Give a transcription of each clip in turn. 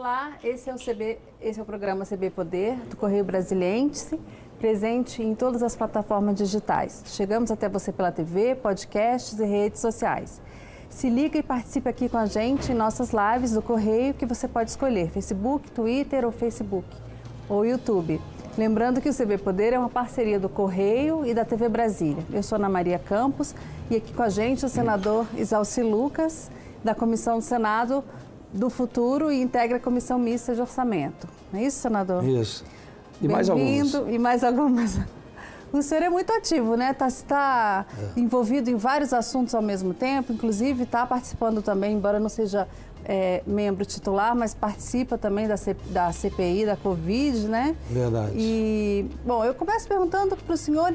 Olá, esse é o CB, esse é o programa CB Poder do Correio Brasiliense, presente em todas as plataformas digitais. Chegamos até você pela TV, podcasts e redes sociais. Se liga e participe aqui com a gente em nossas lives do Correio que você pode escolher Facebook, Twitter ou Facebook ou YouTube. Lembrando que o CB Poder é uma parceria do Correio e da TV Brasília. Eu sou Ana Maria Campos e aqui com a gente o senador Isalci Lucas, da Comissão do Senado do Futuro e integra a Comissão Mista de Orçamento. Não é isso, senador? Isso. E mais algumas. E mais algumas. O senhor é muito ativo, né? Está tá é. envolvido em vários assuntos ao mesmo tempo, inclusive está participando também, embora não seja é, membro titular, mas participa também da, C, da CPI, da Covid, né? Verdade. E, bom, eu começo perguntando para o senhor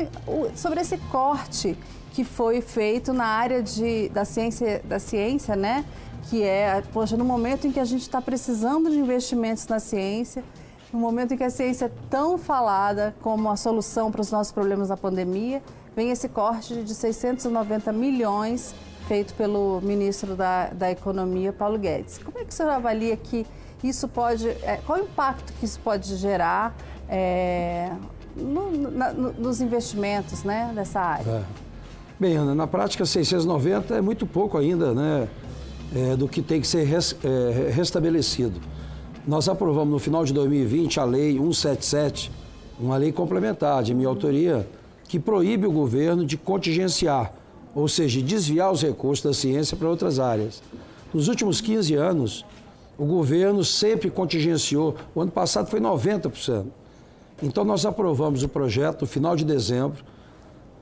sobre esse corte que foi feito na área de, da, ciência, da ciência, né? Que é, poxa, no momento em que a gente está precisando de investimentos na ciência, no momento em que a ciência é tão falada como a solução para os nossos problemas da pandemia, vem esse corte de 690 milhões feito pelo ministro da, da Economia, Paulo Guedes. Como é que o senhor avalia que isso pode, é, qual o impacto que isso pode gerar é, no, na, no, nos investimentos né, dessa área? É. Bem, Ana, na prática 690 é muito pouco ainda né, é, do que tem que ser res, é, restabelecido. Nós aprovamos no final de 2020 a Lei 177, uma lei complementar de minha autoria, que proíbe o governo de contingenciar, ou seja, desviar os recursos da ciência para outras áreas. Nos últimos 15 anos, o governo sempre contingenciou, o ano passado foi 90%. Então nós aprovamos o projeto no final de dezembro,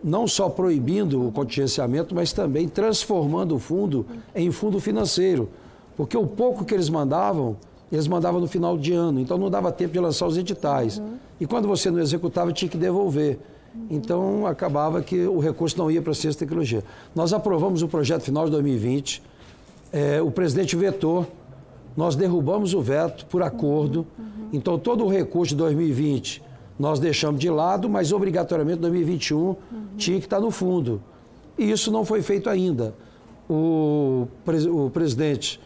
não só proibindo o contingenciamento, mas também transformando o fundo em fundo financeiro, porque o pouco que eles mandavam eles mandavam no final de ano, então não dava tempo de lançar os editais. Uhum. E quando você não executava, tinha que devolver. Uhum. Então acabava que o recurso não ia para a ciência e tecnologia. Nós aprovamos o projeto final de 2020, é, o presidente vetou, nós derrubamos o veto por acordo, uhum. então todo o recurso de 2020 nós deixamos de lado, mas obrigatoriamente 2021 tinha que estar no fundo. E isso não foi feito ainda. O, o presidente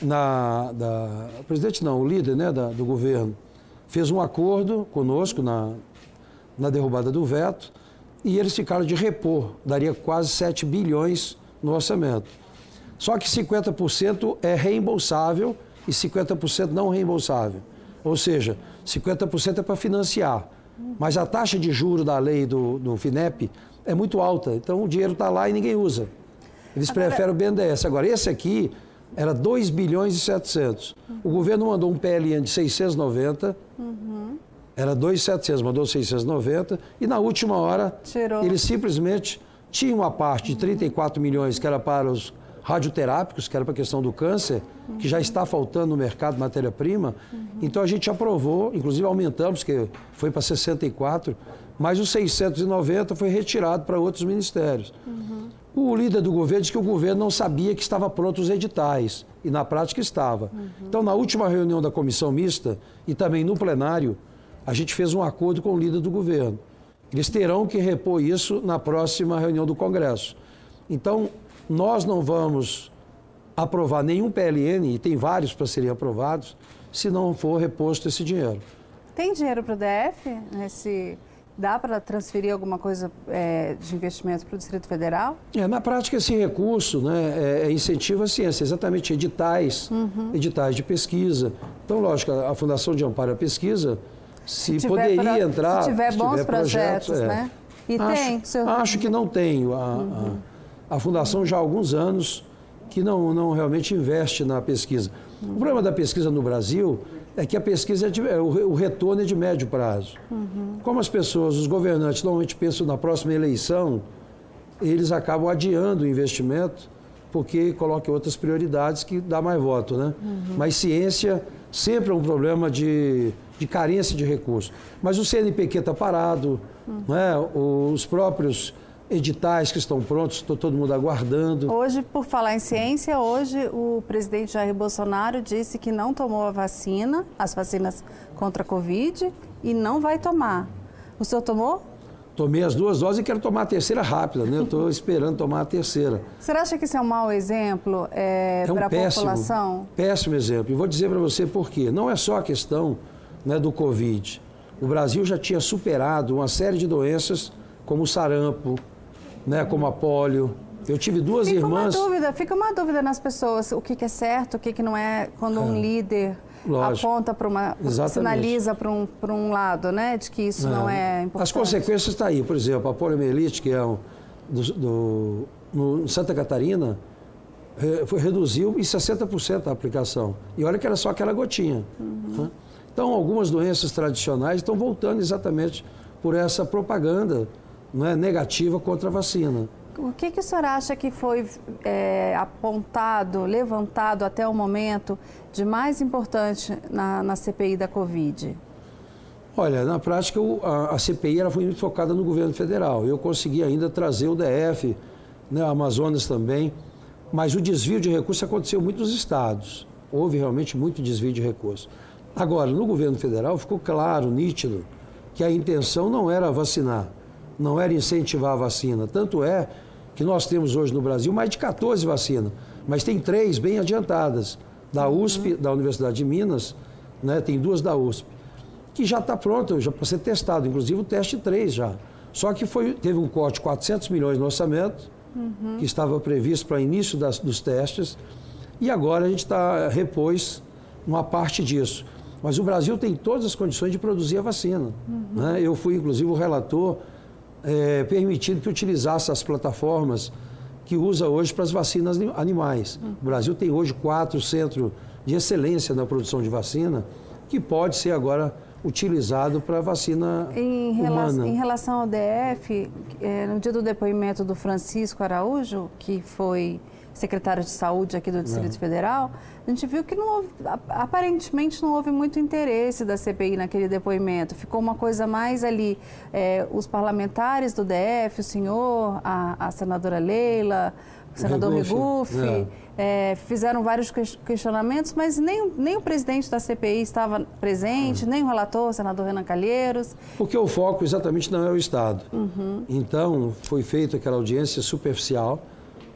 na, da, o presidente não, o líder né, da, do governo, fez um acordo conosco na, na derrubada do veto e eles ficaram de repor, daria quase 7 bilhões no orçamento. Só que 50% é reembolsável e 50% não reembolsável. Ou seja, 50% é para financiar. Mas a taxa de juro da lei do, do FINEP é muito alta, então o dinheiro está lá e ninguém usa. Eles Agora... preferem o BNDES. Agora, esse aqui era 2 bilhões e 700. Uhum. O governo mandou um PLN de 690, uhum. era 2,700, mandou 690, e na última hora, Tirou. ele simplesmente tinha uma parte de 34 milhões que era para os radioterápicos, que era para a questão do câncer, uhum. que já está faltando no mercado matéria-prima. Uhum. Então a gente aprovou, inclusive aumentamos, que foi para 64, mas os 690 foi retirado para outros ministérios. Uhum. O líder do governo disse que o governo não sabia que estava pronto os editais, e na prática estava. Então, na última reunião da comissão mista e também no plenário, a gente fez um acordo com o líder do governo. Eles terão que repor isso na próxima reunião do Congresso. Então, nós não vamos aprovar nenhum PLN, e tem vários para serem aprovados, se não for reposto esse dinheiro. Tem dinheiro para o DF nesse Dá para transferir alguma coisa é, de investimento para o Distrito Federal? É, na prática, esse recurso né, é, é incentivo à ciência, exatamente editais, uhum. editais de pesquisa. Então, lógico, a Fundação de Amparo à Pesquisa, se, se poderia pra, entrar. Se tiver bons tiver projetos, projetos, é. né? E acho, tem? Seu... Acho que não tem. A, uhum. a, a, Fundação já há alguns anos que não, não realmente investe na pesquisa. Uhum. O problema da pesquisa no Brasil é que a pesquisa é de, é, o retorno é de médio prazo. Uhum. Como as pessoas, os governantes normalmente pensam na próxima eleição, eles acabam adiando o investimento porque colocam outras prioridades que dá mais voto, né? Uhum. Mas ciência sempre é um problema de, de carência de recursos. Mas o CNPq está parado, uhum. né? os próprios editais que estão prontos, estou todo mundo aguardando. Hoje, por falar em ciência, hoje o presidente Jair Bolsonaro disse que não tomou a vacina, as vacinas contra a Covid, e não vai tomar. O senhor tomou? Tomei as duas doses e quero tomar a terceira rápida, né? Eu estou esperando tomar a terceira. Você acha que isso é um mau exemplo é, é um para a péssimo, população? Péssimo exemplo. E vou dizer para você por quê. Não é só a questão né, do Covid. O Brasil já tinha superado uma série de doenças como o sarampo, né, como a polio. Eu tive duas fica irmãs. Uma dúvida, fica uma dúvida nas pessoas o que, que é certo, o que, que não é, quando um líder Lógico. aponta para uma. Exatamente. sinaliza para um, um lado, né? De que isso é. não é importante. As consequências estão tá aí. Por exemplo, a poliomielite, que é um, do, do no Santa Catarina, foi, reduziu em 60% a aplicação. E olha que era só aquela gotinha. Uhum. Né? Então, algumas doenças tradicionais estão voltando exatamente por essa propaganda não é, negativa contra a vacina. O que, que o senhor acha que foi é, apontado, levantado até o momento de mais importante na, na CPI da Covid? Olha, na prática, a, a, CPI ela foi muito focada no governo federal. Eu consegui ainda trazer o DF, né, Amazonas também, mas o desvio de recursos aconteceu muito nos estados. Houve realmente muito desvio de recursos. Agora, no governo federal ficou claro, nítido, que a intenção não era vacinar, não era incentivar a vacina. Tanto é que nós temos hoje no Brasil mais de 14 vacinas, mas tem três bem adiantadas, da USP, da Universidade de Minas, né, tem duas da USP, que já está pronta já para ser testado, inclusive o teste 3 já. Só que foi, teve um corte de 400 milhões no orçamento, uhum. que estava previsto para início das, dos testes, e agora a gente está repôs uma parte disso. Mas o Brasil tem todas as condições de produzir a vacina. Uhum. Né? Eu fui, inclusive, o relator é, permitindo que utilizasse as plataformas que usa hoje para as vacinas animais. O Brasil tem hoje quatro centros de excelência na produção de vacina, que pode ser agora utilizado para vacina em humana. em relação ao DF, é, no dia do depoimento do Francisco Araújo, que foi secretário de saúde aqui do Distrito é. Federal, a gente viu que não houve, aparentemente não houve muito interesse da CPI naquele depoimento. Ficou uma coisa mais ali, é, os parlamentares do DF, o senhor, a, a senadora Leila, o senador Regufe, é. É, fizeram vários questionamentos, mas nem, nem o presidente da CPI estava presente, é. nem o relator, o senador Renan Calheiros. Porque o foco exatamente não é o Estado. Uhum. Então, foi feita aquela audiência superficial,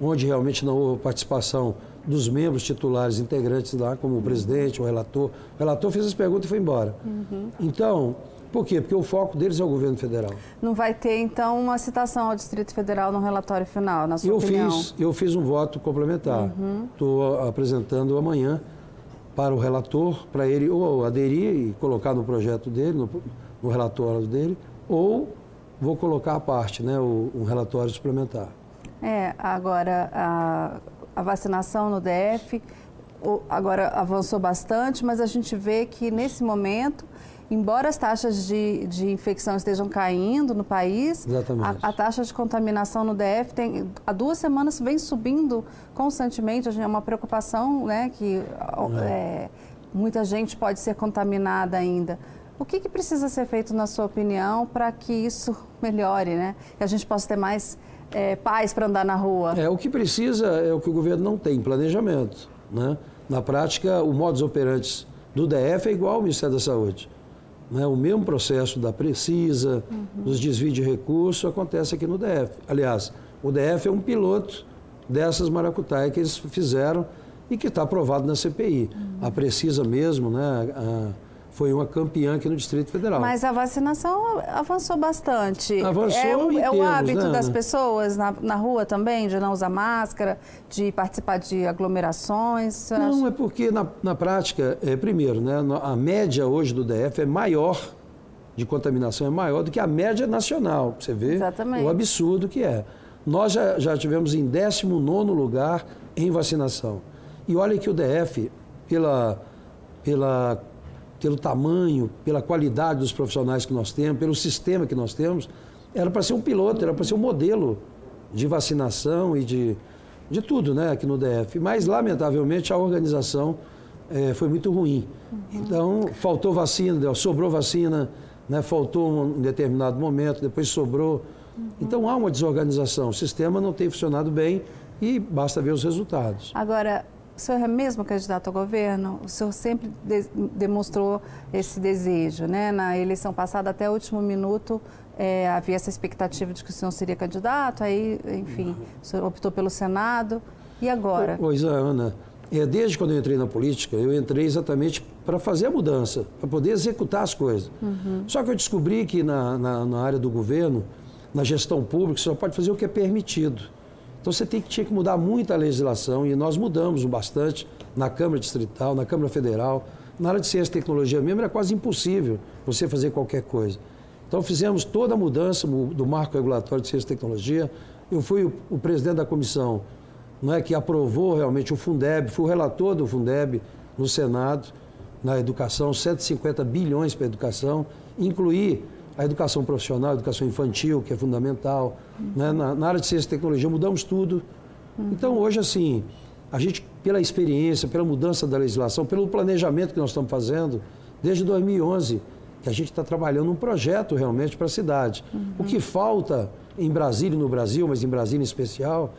onde realmente não houve participação dos membros titulares integrantes lá, como o presidente, o relator. O relator fez as perguntas e foi embora. Uhum. Então, por quê? Porque o foco deles é o governo federal. Não vai ter, então, uma citação ao Distrito Federal no relatório final, na sua eu opinião? Fiz, eu fiz um voto complementar. Estou uhum. apresentando amanhã para o relator, para ele ou aderir e colocar no projeto dele, no, no relatório dele, ou vou colocar à parte, né, o, um relatório suplementar. É, agora a, a vacinação no DF agora avançou bastante, mas a gente vê que nesse momento, embora as taxas de, de infecção estejam caindo no país, a, a, taxa de contaminação no DF tem, há duas semanas vem subindo constantemente. É uma preocupação né, que é. É, muita gente pode ser contaminada ainda. O que, que precisa ser feito, na sua opinião, para que isso melhore, né? Que a gente possa ter mais é, paz para andar na rua? É, o que precisa é o que o governo não tem, planejamento. Né? Na prática, o modus operandi do DF é igual ao Ministério da Saúde. Né? O mesmo processo da Precisa, uhum. dos desvios de recursos, acontece aqui no DF. Aliás, o DF é um piloto dessas maracutaias que eles fizeram e que está aprovado na CPI. Uhum. A Precisa mesmo, né? A, foi uma campeã aqui no Distrito Federal. Mas a vacinação avançou bastante. Avançou é, o, é o hábito né? das pessoas na, na rua também, de não usar máscara, de participar de aglomerações? Não, acha? é porque na, na prática, é, primeiro, né, a média hoje do DF é maior, de contaminação é maior do que a média nacional. Você vê Exatamente. o absurdo que é. Nós já, já tivemos em 19 lugar em vacinação. E olha que o DF, pela, pela pelo tamanho, pela qualidade dos profissionais que nós temos, pelo sistema que nós temos, era para ser um piloto, era para ser um modelo de vacinação e de, de tudo né, aqui no DF. Mas, lamentavelmente, a organização é, foi muito ruim. Então, faltou vacina, sobrou vacina, né, faltou um, determinado momento, depois sobrou. Então, há uma desorganização. O sistema não tem funcionado bem e basta ver os resultados. Agora, o senhor é mesmo candidato ao governo? O senhor sempre de, demonstrou esse desejo, né? Na eleição passada, até o último minuto, é, havia essa expectativa de que o senhor seria candidato, aí, enfim, o senhor optou pelo Senado. E agora? Pois é, Ana. É, desde quando eu entrei na política, eu entrei exatamente para fazer a mudança, para poder executar as coisas. Uhum. Só que eu descobri que na, na, na, área do governo, na gestão pública, você só pode fazer o que é permitido. Então você tem tinha que mudar muito a legislação e nós mudamos bastante na Câmara Distrital, na Câmara Federal. Na área de ciência e tecnologia mesmo era quase impossível você fazer qualquer coisa. Então fizemos toda a mudança do marco regulatório de ciência e tecnologia. Eu fui o, o presidente da comissão não é, que aprovou realmente o Fundeb, fui o relator do Fundeb no Senado, na educação, 150 bilhões para a educação, incluir a educação profissional, a educação infantil, que é fundamental. Uhum. Né? Na, na, área de ciência e tecnologia mudamos tudo. Uhum. Então, hoje, assim, a gente, pela experiência, pela mudança da legislação, pelo planejamento que nós estamos fazendo, desde 2011, que a gente está trabalhando um projeto realmente para a cidade. Uhum. O que falta em Brasília no Brasil, mas em Brasília em especial,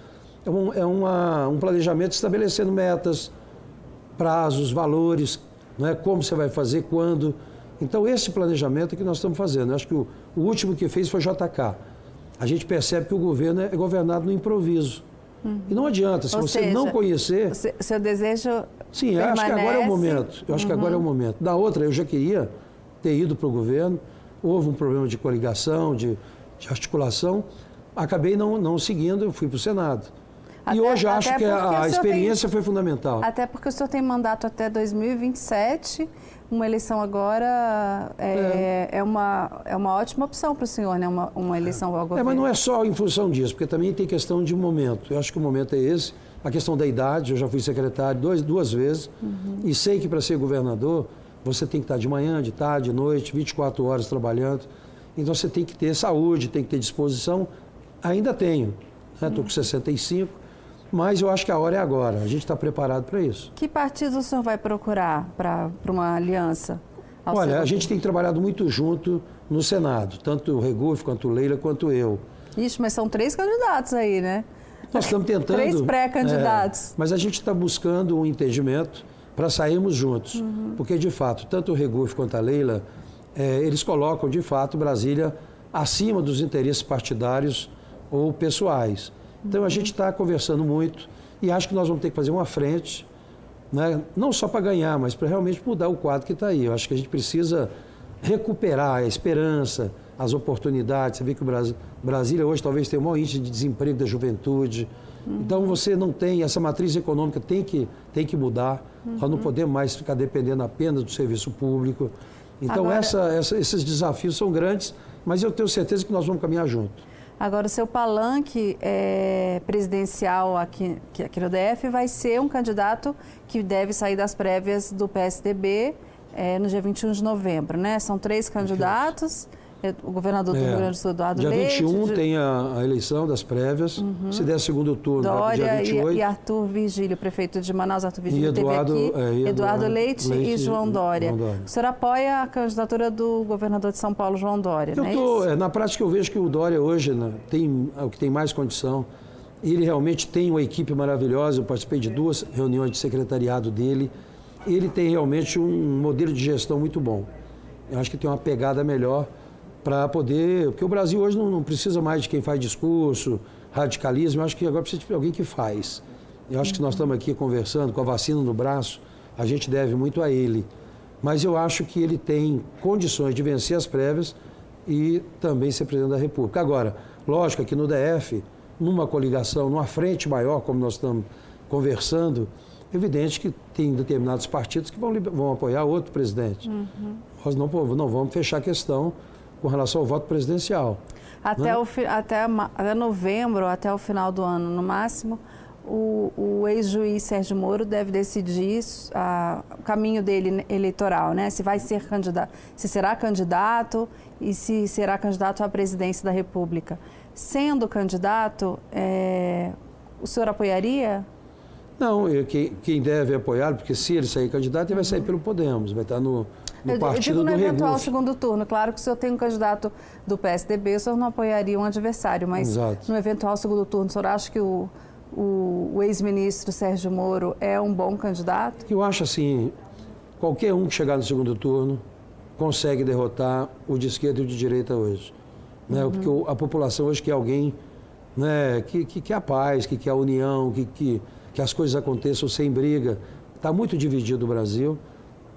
é, um, é uma, um planejamento estabelecendo metas, prazos, valores, né, como você vai fazer, quando. Então, esse planejamento é que nós estamos fazendo. Eu acho que o, o último que fez foi JK. A gente percebe que o governo é governado no improviso. Uhum. E não adianta, se Ou você seja, não conhecer. Seu desejo. Sim, eu acho que agora é o momento. Eu acho uhum. que agora é o uhum. momento. Da outra, eu já queria ter ido para o governo, houve um problema de coligação, de, de articulação, acabei não, não seguindo, fui para o Senado. Até, e hoje acho que a, experiência tem, foi fundamental. Até porque o senhor tem mandato até 2027, uma eleição agora é, é. é uma, é uma ótima opção para o senhor, né? Uma, uma eleição ao governo. É, mas não é só em função disso, porque também tem questão de momento. Eu acho que o momento é esse. A questão da idade, eu já fui secretário dois, duas vezes uhum. e sei que para ser governador você tem que estar de manhã, de tarde, de noite, 24 horas trabalhando. Então você tem que ter saúde, tem que ter disposição. Ainda tenho, estou né? com 65 mas eu acho que a hora é agora. A gente está preparado para isso. Que partido o senhor vai procurar para uma aliança? Olha, a gente tem trabalhado muito junto no Senado, tanto o Reguf, quanto o Leila, quanto eu. Ixi, mas são três candidatos aí, né? Nós estamos tentando. Três pré-candidatos. É, mas a gente está buscando um entendimento para sairmos juntos. Uhum. Porque, de fato, tanto o Reguf quanto a Leila, é, eles colocam, de fato, Brasília acima dos interesses partidários ou pessoais. Então a gente está conversando muito e acho que nós vamos ter que fazer uma frente, né? não só para ganhar, mas para realmente mudar o quadro que está aí. Eu acho que a gente precisa recuperar a esperança, as oportunidades. Você vê que o Brasil, Brasília hoje talvez tenha o maior índice de desemprego da juventude. Uhum. Então você não tem, essa matriz econômica tem que, tem que mudar. Uhum. Nós não podemos mais ficar dependendo apenas do serviço público. Então Agora... essa, essa, esses desafios são grandes, mas eu tenho certeza que nós vamos caminhar junto. Agora, o seu palanque é, presidencial aqui, aqui no DF vai ser um candidato que deve sair das prévias do PSDB é, no dia 21 de novembro, né? São três candidatos. É, o governador do é. Rio Grande do Sul, Eduardo dia Leite. Dia 21 de... tem a, a, eleição das prévias. Uhum. Se der segundo turno, Dória dia 28. E, e Arthur Vigílio, prefeito de Manaus, Arthur Vigílio, e Eduardo, aqui. É, Eduardo, Eduardo Leite, Leite, e João Dória. João Dória. O senhor apoia a candidatura do governador de São Paulo, João Dória, eu tô, é, Na prática, eu vejo que o Dória hoje né, tem é o que tem mais condição. Ele realmente tem uma equipe maravilhosa. Eu participei de duas reuniões de secretariado dele. Ele tem realmente um modelo de gestão muito bom. Eu acho que tem uma pegada melhor para poder. Porque o Brasil hoje não, não, precisa mais de quem faz discurso, radicalismo, eu acho que agora precisa de alguém que faz. Eu acho que nós estamos aqui conversando com a vacina no braço, a gente deve muito a ele. Mas eu acho que ele tem condições de vencer as prévias e também ser presidente da República. Agora, lógico, aqui no DF, numa coligação, numa frente maior, como nós estamos conversando, é evidente que tem determinados partidos que vão, vão apoiar outro presidente. Uhum. Nós não, não vamos fechar a questão com relação ao voto presidencial. Até, né? o, até, até novembro, até o final do ano, no máximo, o, o ex-juiz Sérgio Moro deve decidir a, o caminho dele eleitoral, né? Se vai ser candidato, se será candidato e se será candidato à presidência da República. Sendo candidato, é, o senhor apoiaria? Não, eu, quem, quem deve apoiar, porque se ele sair candidato, ele vai sair pelo Podemos, vai estar no, eu, partido eu digo no eventual segundo turno. Claro que se eu tenho um candidato do PSDB, o senhor não apoiaria um adversário, mas Exato. no eventual segundo turno, o senhor acha que o, o, o ex-ministro Sérgio Moro é um bom candidato? Eu acho assim, qualquer um que chegar no segundo turno consegue derrotar o de esquerda e o de direita hoje. Né? Uhum. Porque a população hoje quer alguém né, que, que quer a paz, que quer a união, que, que, que as coisas aconteçam sem briga. Está muito dividido o Brasil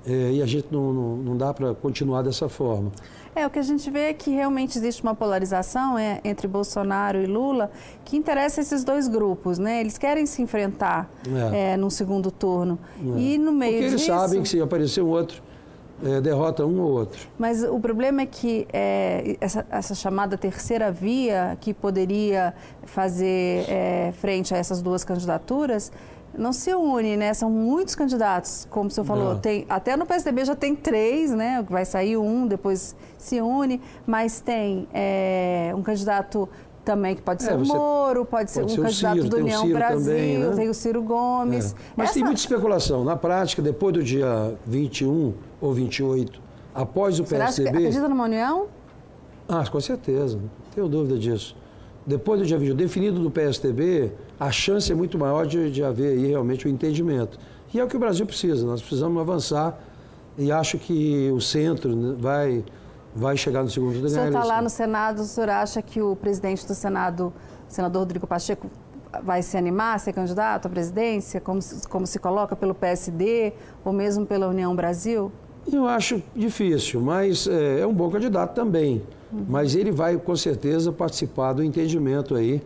é, e a gente não, não, não dá para continuar dessa forma. É, o que a gente vê é que realmente existe uma polarização é, entre Bolsonaro e Lula que interessa esses dois grupos, né? Eles querem se enfrentar é. É, no segundo turno. É. E no meio Porque eles disso... sabem que se aparecer um outro, é, derrota um ou outro. Mas o problema é que é, essa, essa, chamada terceira via, que poderia fazer frente a essas duas candidaturas, não se une, né? São muitos candidatos, como o senhor falou. Tem, até no PSDB já tem três, né? Vai sair um, depois se une, mas tem é, um candidato também que pode é, ser o Moro, pode ser pode um ser candidato Ciro, do União Brasil, também, né? tem o Ciro Gomes. É. Mas Essa... tem muita especulação. Na prática, depois do dia 21 ou 28, após o Será PSDB... Você acredita numa união? Ah, com certeza, não tenho dúvida disso. Depois do dia 21, definido do PSDB, a chance é muito maior de, de haver aí realmente o um entendimento. E é o que o Brasil precisa, nós precisamos avançar e acho que o centro né, vai, vai chegar no segundo turno. O senhor está lá no Senado, o senhor acha que o presidente do Senado, o senador Rodrigo Pacheco, vai se animar a ser candidato à presidência, como, como se coloca pelo PSD ou mesmo pela União Brasil? Eu acho difícil, mas é, é um bom candidato também. Uhum. Mas ele vai, com certeza, participar do entendimento aí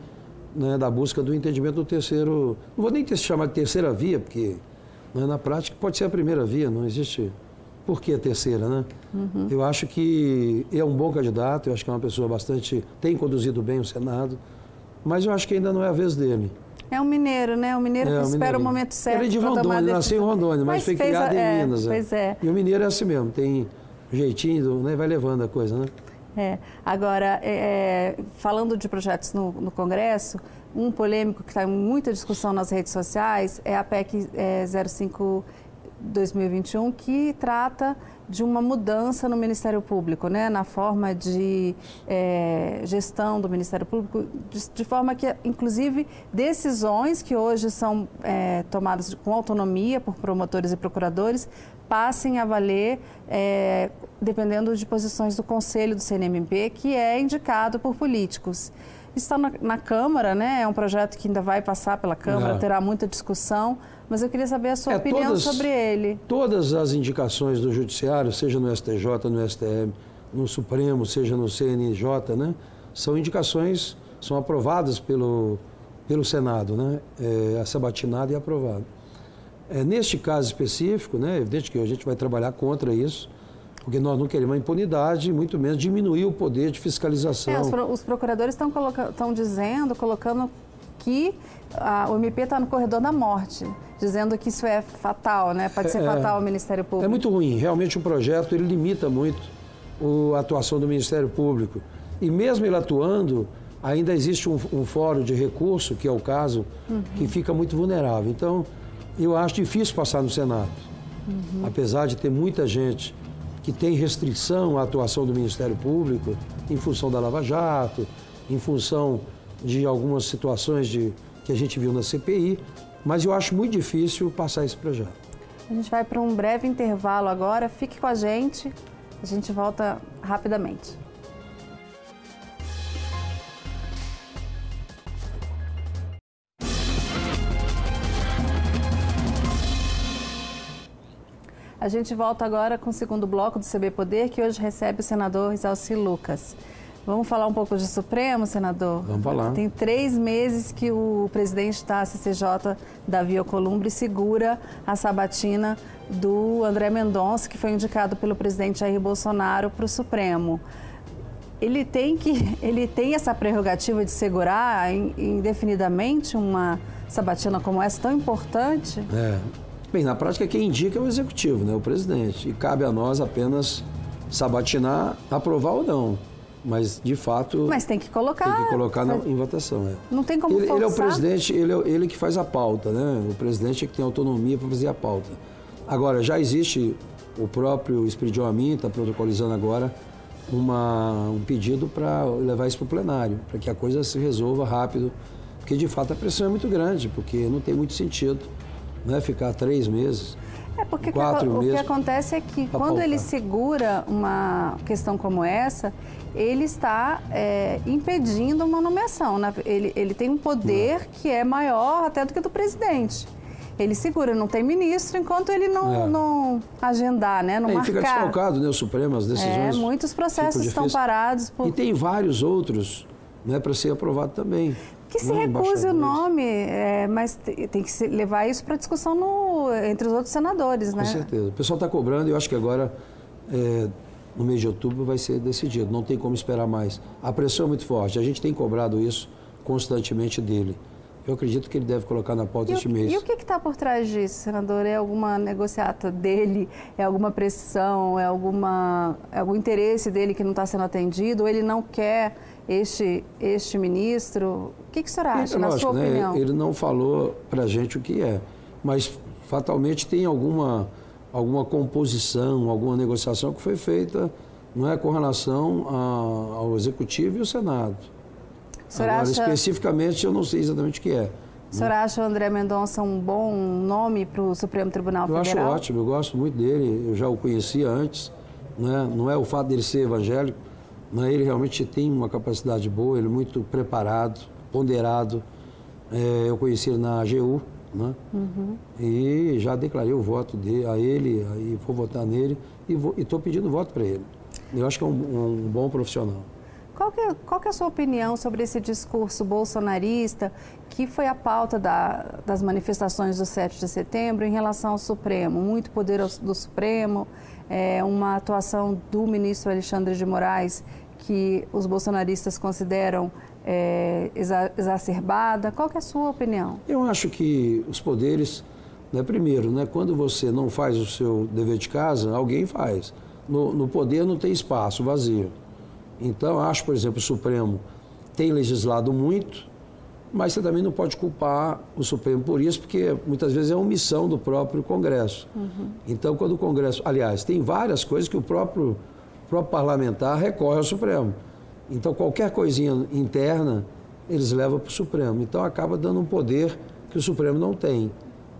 né, da busca do entendimento do terceiro. Não vou nem ter se chamar de terceira via, porque né, na prática pode ser a primeira via, não existe. Por que a terceira, né? Uhum. Eu acho que é um bom candidato, eu acho que é uma pessoa bastante. tem conduzido bem o Senado, mas eu acho que ainda não é a vez dele. É um mineiro, né? Um mineiro é, que espera o momento certo. Ele é de Rondônia, nasceu em Rondônia, mas, mas foi criado a, em é, Minas. É. Pois é. E o mineiro é assim mesmo, tem jeitinho, né? vai levando a coisa, né? É. Agora, é, é, falando de projetos no, no, Congresso, um polêmico que está em muita discussão nas redes sociais é a PEC é, 05 2021, que trata de uma mudança no Ministério Público, né, na forma de é, gestão do Ministério Público, de, de, forma que, inclusive, decisões que hoje são é, tomadas com autonomia por promotores e procuradores passem a valer é, dependendo de posições do Conselho do CNMP, que é indicado por políticos. Está na, na Câmara, né? É um projeto que ainda vai passar pela Câmara, é. terá muita discussão, mas eu queria saber a sua é, opinião todas, sobre ele. Todas as indicações do Judiciário, seja no STJ, no STM, no Supremo, seja no CNJ, né? São indicações, são aprovadas pelo, pelo Senado, né? É, é sabatinado e aprovado. É, neste caso específico, né, é evidente que a gente vai trabalhar contra isso, porque nós não queremos a impunidade, muito menos diminuir o poder de fiscalização. É, os, pro, os, procuradores estão dizendo, colocando que a, o MP está no corredor da morte, dizendo que isso é fatal, né? Pode ser é, fatal ao Ministério Público. É muito ruim. Realmente o projeto ele limita muito o, a atuação do Ministério Público. E mesmo ele atuando, ainda existe um, um fórum de recurso, que é o caso, uhum. que fica muito vulnerável. Então, eu acho difícil passar no Senado. Uhum. Apesar de ter muita gente que tem restrição à atuação do Ministério Público em função da Lava Jato, em função de algumas situações de, que a gente viu na CPI, mas eu acho muito difícil passar esse projeto. A gente vai para um breve intervalo agora, fique com a gente, a gente volta rapidamente. A gente volta agora com o segundo bloco do CB Poder, que hoje recebe o senador Isalci Lucas. Vamos falar um pouco de Supremo, senador? Vamos falar. Tem três meses que o presidente da CCJ, Davi Alcolumbre, segura a sabatina do André Mendonça, que foi indicado pelo presidente Jair Bolsonaro para o Supremo. Ele tem, que, ele tem essa prerrogativa de segurar indefinidamente uma sabatina como essa tão importante? É, Bem, na prática quem indica é o executivo, né, o presidente. E cabe a nós apenas sabatinar, aprovar ou não. Mas, de fato... Mas tem que colocar... Tem que colocar na, em votação, é. Não tem como ele, ele é o presidente, ele é ele que faz a pauta, né? O presidente é que tem autonomia para fazer a pauta. Agora, já existe, o próprio Espiridion Amin está protocolizando agora uma, um pedido para levar isso para o plenário, para que a coisa se resolva rápido, porque de fato a pressão é muito grande, porque não tem muito sentido né, ficar três meses. É porque quatro o, que, meses. o que acontece é que quando ele segura uma questão como essa, ele está é, impedindo uma nomeação. Ele, ele tem um poder não. que é maior até do que do presidente. Ele segura, não tem ministro enquanto ele não, é. não agendar, né? Não é, marcar. fica desfalcado, né, o Supremo, as decisões. É, muitos processos estão parados. Por... E tem vários outros né, para ser aprovado também. Que se né, recuse o nome, é, mas tem que levar isso para discussão no, entre os outros senadores, né? Com certeza. O pessoal está cobrando e eu acho que agora, é, no mês de outubro, vai ser decidido. Não tem como esperar mais. A pressão é muito forte. A gente tem cobrado isso constantemente dele. Eu acredito que ele deve colocar na pauta este mês. E o que está por trás disso, senador? É alguma negociata dele? É alguma pressão? É, alguma, é algum interesse dele que não está sendo atendido? Ou ele não quer este, este ministro? O que, que o senhor acha, é, na lógico, sua né? opinião? Ele não falou para a gente o que é, mas fatalmente tem alguma, alguma composição, alguma negociação que foi feita não é, com relação a, ao Executivo e ao Senado. Agora, acha... especificamente, eu não sei exatamente o que é. O senhor acha o André Mendonça um bom nome para o Supremo Tribunal eu Federal? Eu acho ótimo, eu gosto muito dele, eu já o conhecia antes. Né? Não é o fato dele ser evangélico, né? ele realmente tem uma capacidade boa, ele é muito preparado, ponderado. É, eu conheci ele na AGU, né? Uhum. e já declarei o voto dele, a ele, e vou votar nele, e estou pedindo voto para ele. Eu acho que é um, um bom profissional. Qual é, qual é a sua opinião sobre esse discurso bolsonarista que foi a pauta da, das manifestações do 7 de setembro em relação ao Supremo? Muito poder do Supremo, é, uma atuação do ministro Alexandre de Moraes que os bolsonaristas consideram é, exacerbada. Qual que é a sua opinião? Eu acho que os poderes, né, primeiro, né, quando você não faz o seu dever de casa, alguém faz. No, no poder não tem espaço, vazio. Então, acho, por exemplo, o Supremo tem legislado muito, mas você também não pode culpar o Supremo por isso, porque muitas vezes é omissão do próprio Congresso. Uhum. Então, quando o Congresso. Aliás, tem várias coisas que o próprio, próprio parlamentar recorre ao Supremo. Então, qualquer coisinha interna, eles levam para o Supremo. Então, acaba dando um poder que o Supremo não tem.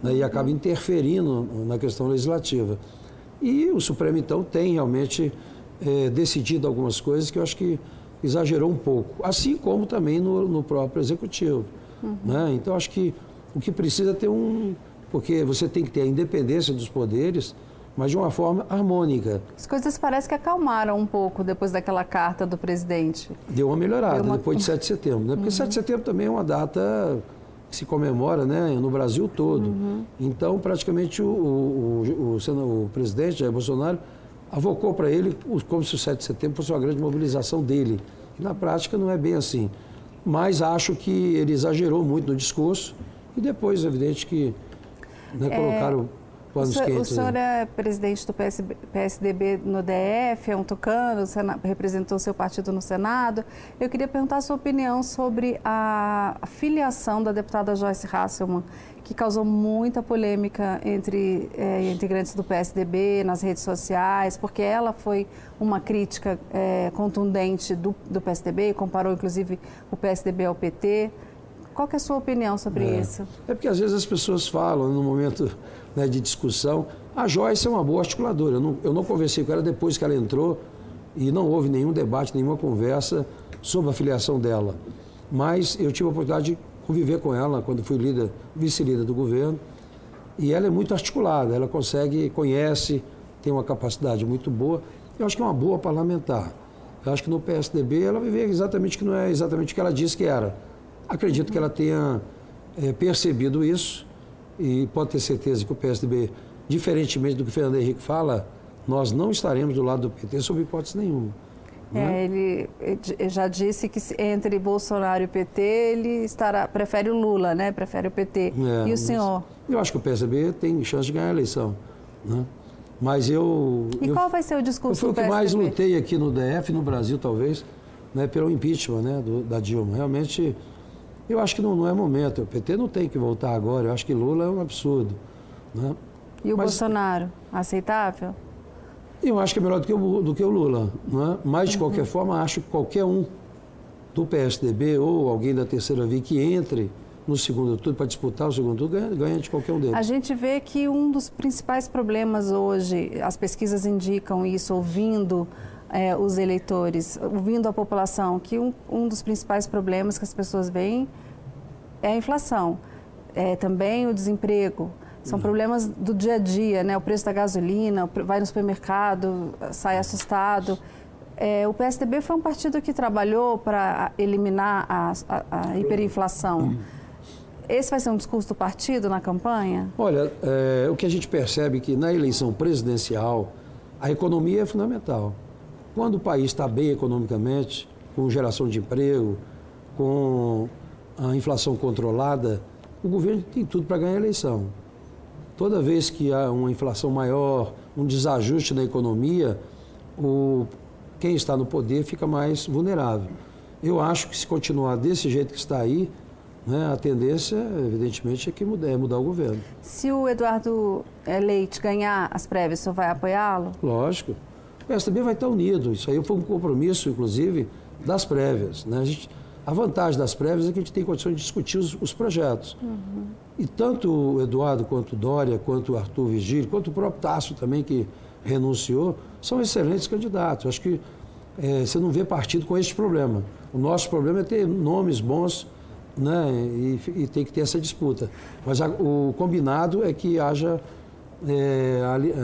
Né, e acaba interferindo na questão legislativa. E o Supremo, então, tem realmente é, decidido algumas coisas que eu acho que exagerou um pouco, assim como também no, no próprio executivo. Uhum. Né? Então, acho que o que precisa é ter um. Porque você tem que ter a independência dos poderes, mas de uma forma harmônica. As coisas parecem que acalmaram um pouco depois daquela carta do presidente. Deu uma melhorada Deu uma... depois de 7 de setembro, né? Porque uhum. 7 de setembro também é uma data que se comemora né, no Brasil todo. Uhum. Então, praticamente, o, o, o, o, presidente Jair Bolsonaro avocou para ele como se o 7 de setembro fosse uma grande mobilização dele. E na prática não é bem assim. Mas acho que ele exagerou muito no discurso e depois, é evidente, que né, é, o senhor. O senhor né? é presidente do PSB, PSDB no DF, é um tucano, representou seu partido no Senado. Eu queria perguntar a sua opinião sobre a filiação da deputada Joyce Hasselmann que causou muita polêmica entre é, integrantes do PSDB nas redes sociais, porque ela foi uma crítica é, contundente do, do PSDB, comparou inclusive o PSDB ao PT. Qual é a sua opinião sobre é. isso? É porque às vezes as pessoas falam no momento né, de discussão, a Joyce é uma boa articuladora. Eu não, eu não conversei com ela depois que ela entrou e não houve nenhum debate, nenhuma conversa sobre a filiação dela. Mas eu tive a oportunidade de conviver com ela quando fui líder, vice-líder do governo. E ela é muito articulada, ela consegue, conhece, tem uma capacidade muito boa. Eu acho que é uma boa parlamentar. Eu acho que no PSDB ela vai ver exatamente que não é exatamente o que ela disse que era. Acredito que ela tenha é, percebido isso e pode ter certeza que o PSDB, diferentemente do que o Fernando Henrique fala, nós não estaremos do lado do PT sob hipótese nenhuma. É, né? ele, já disse que entre Bolsonaro e PT ele estará, prefere o Lula, né? Prefere o PT. É, e o senhor? Eu acho que o PSDB tem chance de ganhar a eleição. Né? Mas eu. E eu, qual vai ser o discurso Foi o que mais lutei aqui no DF, no Brasil, talvez, né, pelo impeachment né, do, da Dilma. Realmente, eu acho que não, não é momento. O PT não tem que voltar agora. Eu acho que Lula é um absurdo. Né? E o Mas, Bolsonaro? Aceitável? Eu acho que é melhor do que o, do que o Lula. Não é? Mas, de qualquer forma, acho que qualquer um do PSDB ou alguém da terceira via que entre no segundo turno para disputar o segundo turno, ganha, ganha de qualquer um deles. A gente vê que um dos principais problemas hoje, as pesquisas indicam isso, ouvindo é, os eleitores, ouvindo a população, que um, um dos principais problemas que as pessoas veem é a inflação. É, também o desemprego. São uhum. problemas do dia a dia, né? O preço da gasolina, vai no supermercado, sai assustado. É, o PSDB foi um partido que trabalhou para eliminar a, a, a hiperinflação. Esse vai ser um discurso do partido na campanha? Olha, é, o que a gente percebe é que na eleição presidencial a economia é fundamental. Quando o país está bem economicamente, com geração de emprego, com a inflação controlada, o governo tem tudo para ganhar a eleição. Toda vez que há uma inflação maior, um desajuste na economia, o, quem está no poder fica mais vulnerável. Eu acho que se continuar desse jeito que está aí, né, a tendência, evidentemente, é que mudar, é mudar o governo. Se o Eduardo Leite ganhar as prévias, o senhor vai apoiá-lo? Lógico. O PSDB vai estar unido. Isso aí foi um compromisso, inclusive, das prévias. Né? A, gente, a, vantagem das prévias é que a gente tem condições de discutir os, os projetos. Uhum. E tanto o Eduardo, quanto o Dória, quanto o Arthur Vigílio, quanto o próprio Tasso também, que renunciou, são excelentes candidatos. Acho que é, você não vê partido com esse problema. O nosso problema é ter nomes bons né, e, e tem que ter essa disputa. Mas a, o combinado é que haja é,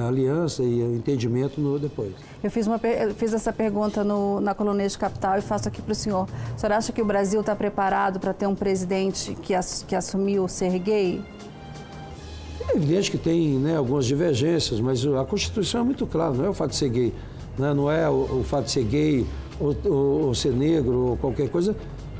aliança e entendimento no depois. Eu fiz, uma, eu fiz essa pergunta no, na de Capital e faço aqui para o senhor. O senhor acha que o Brasil está preparado para ter um presidente que, ass, que assumiu ser gay? É evidente que tem né, algumas divergências, mas a Constituição é muito clara, não é o fato de ser gay, né, não é o, o fato de ser gay ou, ou, ou ser negro ou qualquer coisa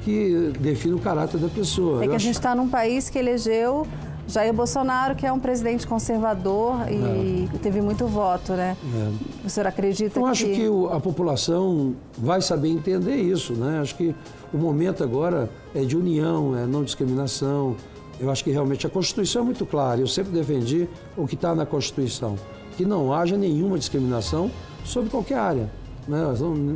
que define o caráter da pessoa. É que Eu a gente está num país que elegeu Jair Bolsonaro, que é um presidente conservador e é. teve muito voto, né? É. O senhor acredita Eu que... acho que a população vai saber entender isso, né? Acho que o momento agora é de união, é não discriminação. Eu acho que realmente a Constituição é muito clara. Eu sempre defendi o que está na Constituição, que não haja nenhuma discriminação sobre qualquer área. Né?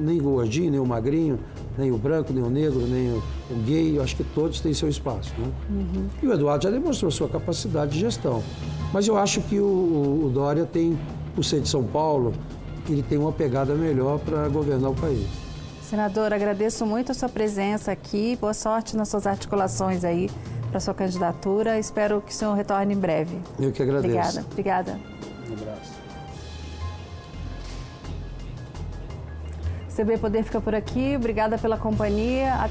Nem o gordinho, nem o magrinho, nem o branco, nem o negro, nem o, o gay, eu acho que todos têm seu espaço. Né? Uhum. E o Eduardo já demonstrou sua capacidade de gestão. Mas eu acho que o, o Dória tem, por ser de São Paulo, ele tem uma pegada melhor para governar o país. Senador, agradeço muito a sua presença aqui. Boa sorte nas suas articulações aí para sua candidatura. Espero que o senhor retorne em breve. Eu que agradeço. Obrigada. Obrigada. CB Poder fica por aqui. Obrigada pela companhia.